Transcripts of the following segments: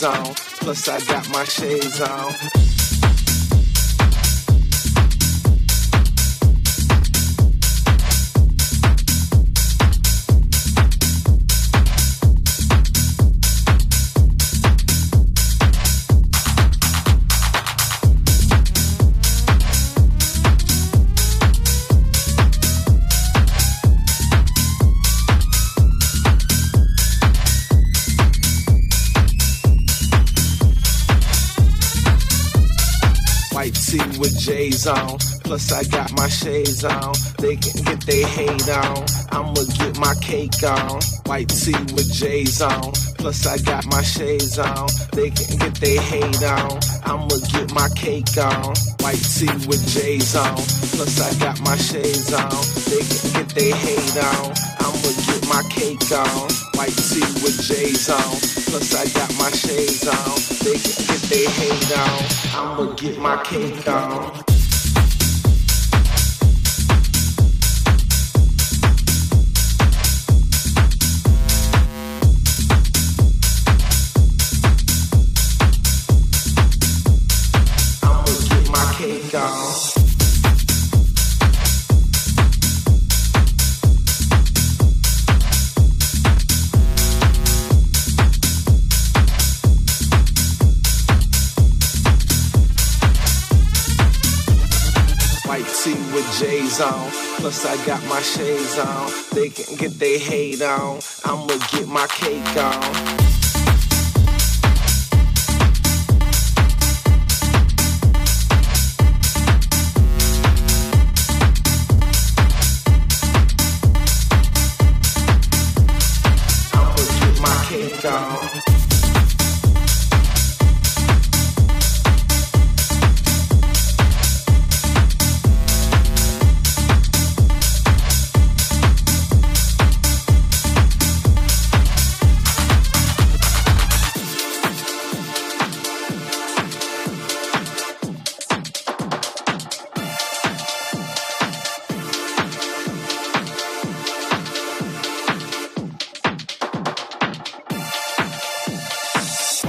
Plus I got my shades on. On. Plus I got my shades on. They can get their hate on. I'ma get my cake on. White tee with J's on. Plus I got my shades on. They can get their hate on. I'ma get my cake on. White tee with J's on. Plus I got my shades on. They can get their hate on. I'ma get my cake on. White tee with J's on. Plus I got my shades on. They can get their hate on. I'ma get my cake on. Tee with J's on. Plus I got my shades on. They can get their hate on. I'ma get my cake on.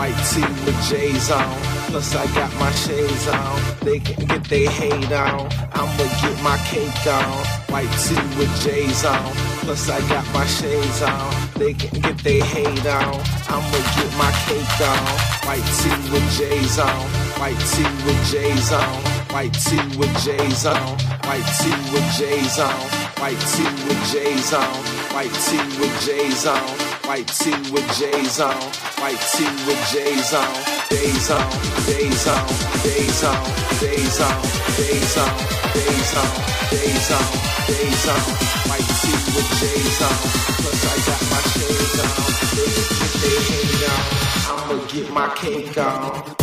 White tee with J's on. Plus I got my shades on. They can get their hate on. I'ma get my cake on. White tee with J's on. Plus I got my shades on. They can get their hate on. I'ma get my cake on. White tee with J's on. White tee with J's on. White tee with J's on. White tee with J's on. White tee with J's on. White tee with J's on. White tee with J's on. White tee with J's on. Days on, days on, days on, days on, days on, days on, days on, days on. White tee with J's on. Plus I got my shades on. They get their on. I'ma get my cake on.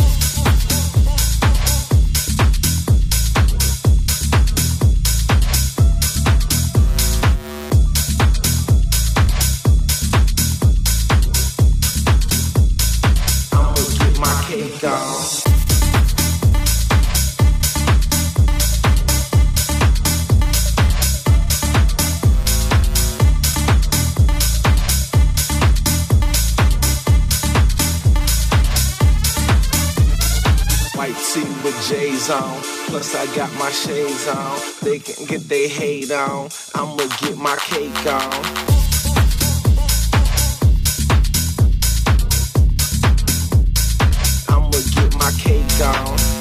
On. Plus I got my shades on. They can get their hate on. I'ma get my cake on. I'ma get my cake on.